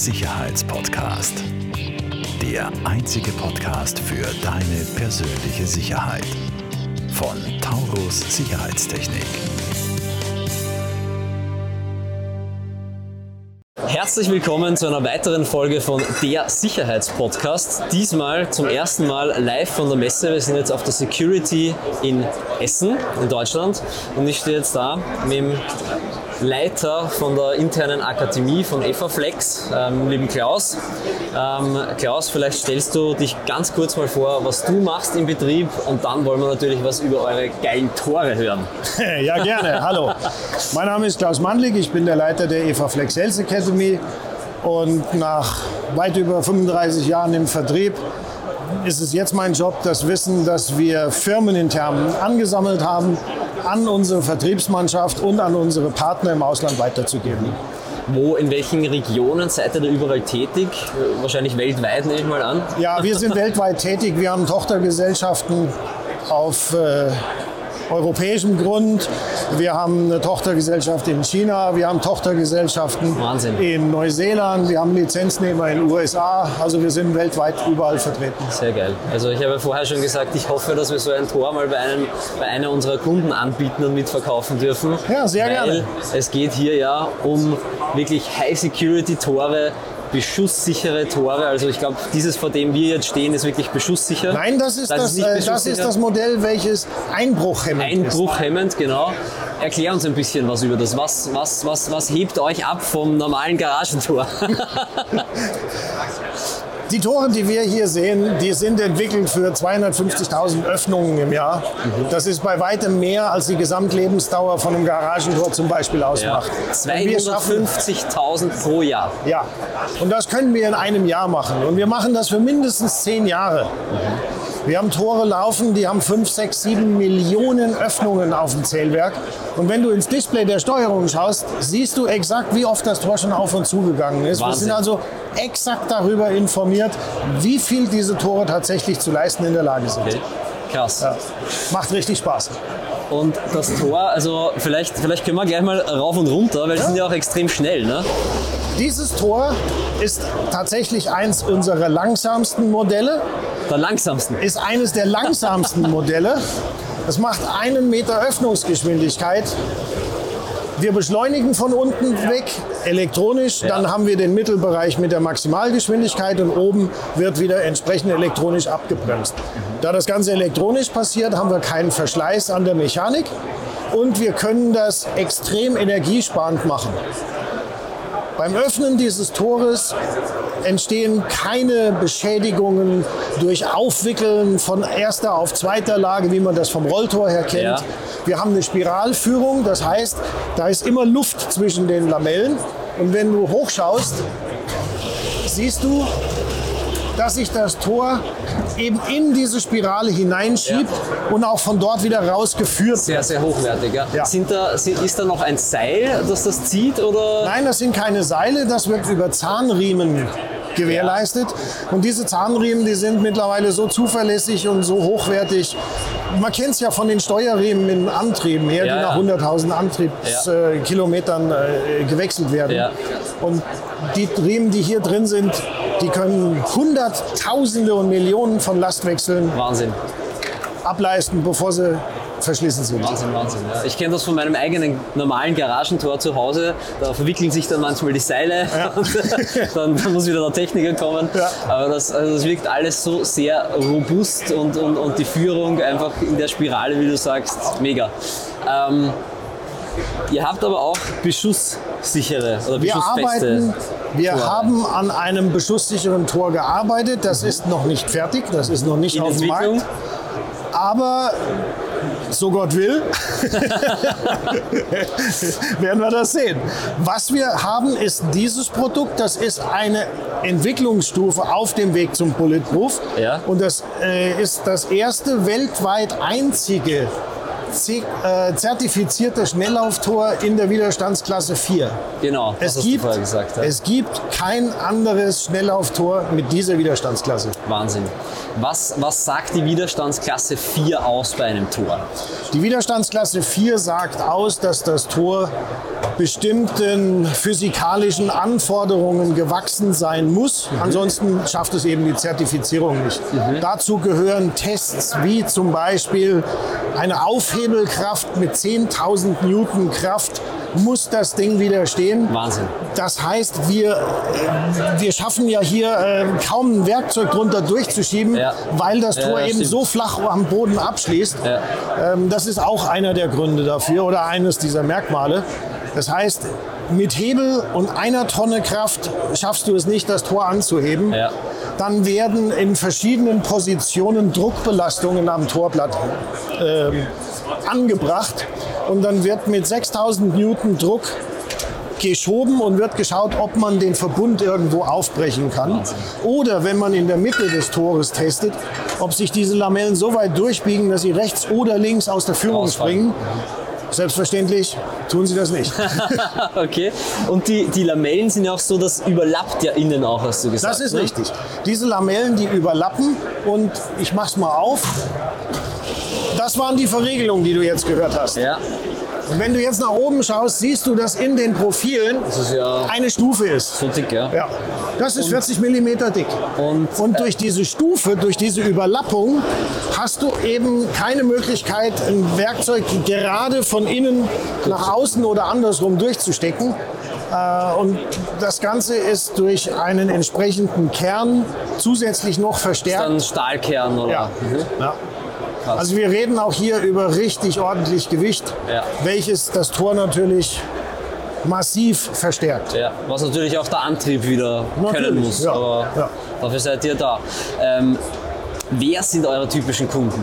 Sicherheitspodcast. Der einzige Podcast für deine persönliche Sicherheit. Von Taurus Sicherheitstechnik. Herzlich willkommen zu einer weiteren Folge von der Sicherheitspodcast. Diesmal zum ersten Mal live von der Messe. Wir sind jetzt auf der Security in Essen in Deutschland und ich stehe jetzt da mit dem Leiter von der internen Akademie von EFAFlex, ähm, lieben Klaus. Ähm, Klaus, vielleicht stellst du dich ganz kurz mal vor, was du machst im Betrieb und dann wollen wir natürlich was über eure geilen Tore hören. Ja, gerne. Hallo. Mein Name ist Klaus Mandlik, ich bin der Leiter der EFAFlex Sales Academy und nach weit über 35 Jahren im Vertrieb ist es jetzt mein Job, das Wissen, das wir firmenintern angesammelt haben, an unsere Vertriebsmannschaft und an unsere Partner im Ausland weiterzugeben. Wo, in welchen Regionen seid ihr da überall tätig? Wahrscheinlich weltweit, nehme ich mal an. Ja, wir sind weltweit tätig. Wir haben Tochtergesellschaften auf äh, europäischem Grund. Wir haben eine Tochtergesellschaft in China, wir haben Tochtergesellschaften Wahnsinn. in Neuseeland, wir haben Lizenznehmer in den USA. Also wir sind weltweit überall vertreten. Sehr geil. Also ich habe vorher schon gesagt, ich hoffe, dass wir so ein Tor mal bei, einem, bei einer unserer Kunden anbieten und mitverkaufen dürfen. Ja, sehr weil gerne. Es geht hier ja um wirklich High-Security-Tore, beschusssichere Tore. Also ich glaube, dieses, vor dem wir jetzt stehen, ist wirklich beschusssicher. Nein, das ist das, äh, das, ist beschusssicher. das Modell, welches einbruchhemmend ist. Einbruchhemmend, genau. Erklär uns ein bisschen was über das. Was, was, was, was hebt euch ab vom normalen Garagentor? Die Tore, die wir hier sehen, die sind entwickelt für 250.000 Öffnungen im Jahr. Das ist bei weitem mehr, als die Gesamtlebensdauer von einem Garagentor zum Beispiel ausmacht. Schaffen- 250.000 pro Jahr. Ja, und das können wir in einem Jahr machen. Und wir machen das für mindestens zehn Jahre. Wir haben Tore laufen, die haben 5, 6, 7 Millionen Öffnungen auf dem Zählwerk. Und wenn du ins Display der Steuerung schaust, siehst du exakt, wie oft das Tor schon auf und zugegangen ist. Wir Wahnsinn. sind also exakt darüber informiert, wie viel diese Tore tatsächlich zu leisten in der Lage sind. Okay. Krass. Ja. Macht richtig Spaß. Und das Tor, also vielleicht, vielleicht können wir gleich mal rauf und runter, weil die sind ja auch extrem schnell. Ne? Dieses Tor ist tatsächlich eins unserer langsamsten Modelle. Der langsamsten. ist eines der langsamsten Modelle. Es macht einen Meter Öffnungsgeschwindigkeit. Wir beschleunigen von unten weg elektronisch, dann haben wir den Mittelbereich mit der Maximalgeschwindigkeit und oben wird wieder entsprechend elektronisch abgebremst. Da das Ganze elektronisch passiert, haben wir keinen Verschleiß an der Mechanik und wir können das extrem energiesparend machen. Beim Öffnen dieses Tores entstehen keine Beschädigungen durch Aufwickeln von erster auf zweiter Lage, wie man das vom Rolltor her kennt. Ja. Wir haben eine Spiralführung, das heißt, da ist immer Luft zwischen den Lamellen. Und wenn du hochschaust, siehst du, dass sich das Tor eben in diese Spirale hineinschiebt und auch von dort wieder rausgeführt Sehr, sehr hochwertig. Ja. Ja. Sind da, sind, ist da noch ein Seil, das das zieht? Oder? Nein, das sind keine Seile, das wird über Zahnriemen gewährleistet. Und diese Zahnriemen, die sind mittlerweile so zuverlässig und so hochwertig. Man kennt es ja von den Steuerriemen in Antrieben her, Ja, die nach ja. 100.000 Antriebskilometern äh, gewechselt werden. Ja. Und die Riemen, die hier drin sind, die können Hunderttausende und Millionen von Lastwechseln Wahnsinn. ableisten, bevor sie verschlissen sind. Wahnsinn, Wahnsinn. Ja. Ich kenne das von meinem eigenen normalen Garagentor zu Hause. Da verwickeln sich dann manchmal die Seile und dann, dann muss wieder der Techniker kommen. Ja. Aber das, also das wirkt alles so sehr robust und, und, und die Führung einfach in der Spirale, wie du sagst, mega. Ähm, ihr habt aber auch beschusssichere oder Wir beschussfeste arbeiten, wir Tore. haben an einem beschusssicheren Tor gearbeitet. Das ist noch nicht fertig, das ist noch nicht in auf dem. Markt. Aber so Gott will, werden wir das sehen. Was wir haben, ist dieses Produkt. Das ist eine Entwicklungsstufe auf dem Weg zum Bulletproof. Ja. Und das äh, ist das erste weltweit einzige zertifizierte Schnelllauftor in der Widerstandsklasse 4. Genau, das Es hast gibt, gesagt. Ja. es gibt kein anderes Schnelllauftor mit dieser Widerstandsklasse. Wahnsinn. Was, was sagt die Widerstandsklasse 4 aus bei einem Tor? Die Widerstandsklasse 4 sagt aus, dass das Tor bestimmten physikalischen Anforderungen gewachsen sein muss. Ansonsten schafft es eben die Zertifizierung nicht. Dazu gehören Tests wie zum Beispiel eine Aufhebelkraft mit 10.000 Newton Kraft muss das Ding widerstehen. Wahnsinn. Das heißt, wir, äh, wir schaffen ja hier äh, kaum ein Werkzeug drunter durchzuschieben, Ja. weil das Ja, Tor ja, eben stimmt. so flach am Boden abschließt. Ähm, das ist auch einer der Gründe dafür oder eines dieser Merkmale. Das heißt, mit Hebel und einer Tonne Kraft schaffst du es nicht, das Tor anzuheben. Ja. Dann werden in verschiedenen Positionen Druckbelastungen am Torblatt ähm, angebracht und dann wird mit 6000 Newton Druck geschoben und wird geschaut, ob man den Verbund irgendwo aufbrechen kann. Oder wenn man in der Mitte des Tores testet, ob sich diese Lamellen so weit durchbiegen, dass sie rechts oder links aus der Führung springen. Selbstverständlich tun sie das nicht. okay. Und die, die Lamellen sind ja auch so, das überlappt ja innen auch, hast du gesagt. Das ist ne? richtig. Diese Lamellen, die überlappen und ich mach's mal auf. Das waren die Verriegelungen, die du jetzt gehört hast. Ja, Und wenn du jetzt nach oben schaust, siehst du, dass in den Profilen das ist ja eine Stufe ist. so dick, ja. Ja, das ist 40 mm dick. Und, Und durch diese Stufe, durch diese Überlappung, hast du eben keine Möglichkeit, ein Werkzeug gerade von innen nach außen oder andersrum durchzustecken. Äh, Und das Ganze ist durch einen entsprechenden Kern zusätzlich noch verstärkt. Dann Stahlkern oder? Ja. Mhm. Ja. Krass. Also wir reden auch hier über richtig ordentlich Gewicht, Ja. welches das Tor natürlich massiv verstärkt. Ja, was natürlich auch der Antrieb wieder können Natürlich, muss. ja, Aber ja. dafür seid ihr da. Ähm, wer sind eure typischen Kunden?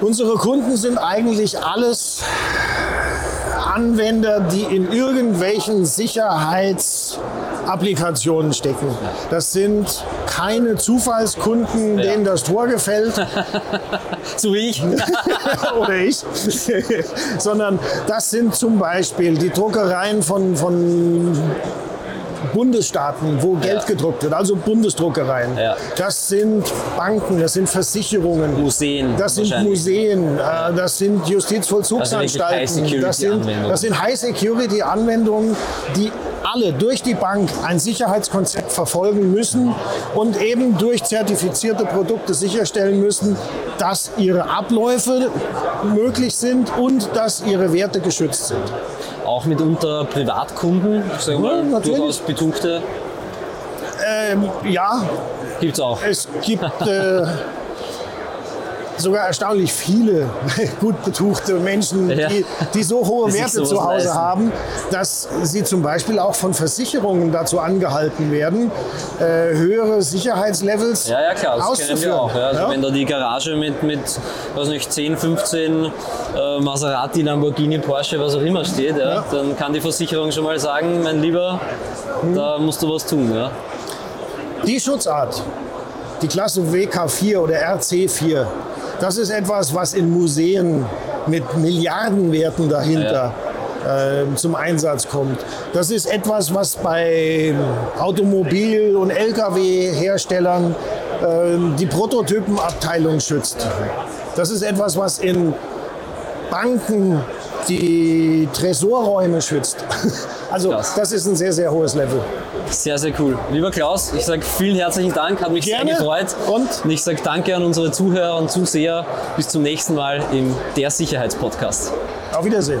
Unsere Kunden sind eigentlich alles Anwender, die in irgendwelchen Sicherheitsapplikationen stecken. Das sind keine Zufallskunden, denen das Tor gefällt So wie ich. oder ich, sondern das sind zum Beispiel die Druckereien von, von Bundesstaaten, wo Geld gedruckt wird, also Bundesdruckereien. Ja. Das sind Banken, das sind Versicherungen. Museen Das sind. Museen, äh, das sind Justizvollzugsanstalten, das sind, das sind High-Security-Anwendungen, die alle durch die Bank ein Sicherheitskonzept verfolgen müssen und eben durch zertifizierte Produkte sicherstellen müssen, dass ihre Abläufe möglich sind und dass ihre Werte geschützt sind. Auch mitunter Privatkunden, ich sag Ja, mal, natürlich. durchaus betuchte, Ähm, ja, gibt es auch. Es gibt äh, sogar erstaunlich viele gut betuchte Menschen, Ja. die, die so hohe Die Werte zu Hause leisten. haben, dass sie zum Beispiel auch von Versicherungen dazu angehalten werden, äh, höhere Sicherheitslevels Ja, ja, klar, das kennen wir auch. Ja. Also Ja? Wenn da die Garage mit, mit weiß nicht, 10, 15 äh, Maserati, Lamborghini, Porsche, was auch immer steht, ja, dann kann die Versicherung schon mal sagen, mein Lieber, da musst du was tun. Ja. Die Schutzart, die Klasse WK4 oder RC4, das ist etwas, was in Museen mit Milliardenwerten dahinter äh, zum Einsatz kommt. Das ist etwas, was bei Automobil- und Lkw-Herstellern äh, die Prototypenabteilung schützt. Das ist etwas, was in Banken die Tresorräume schützt. Also Krass. das ist ein sehr, sehr hohes Level. Sehr, sehr cool. Lieber Klaus, ich sage vielen herzlichen Dank, hat mich Gerne. sehr gefreut. Und? ich sage danke an unsere Zuhörer und Zuseher. Bis zum nächsten Mal im Der Sicherheitspodcast. Auf Wiedersehen.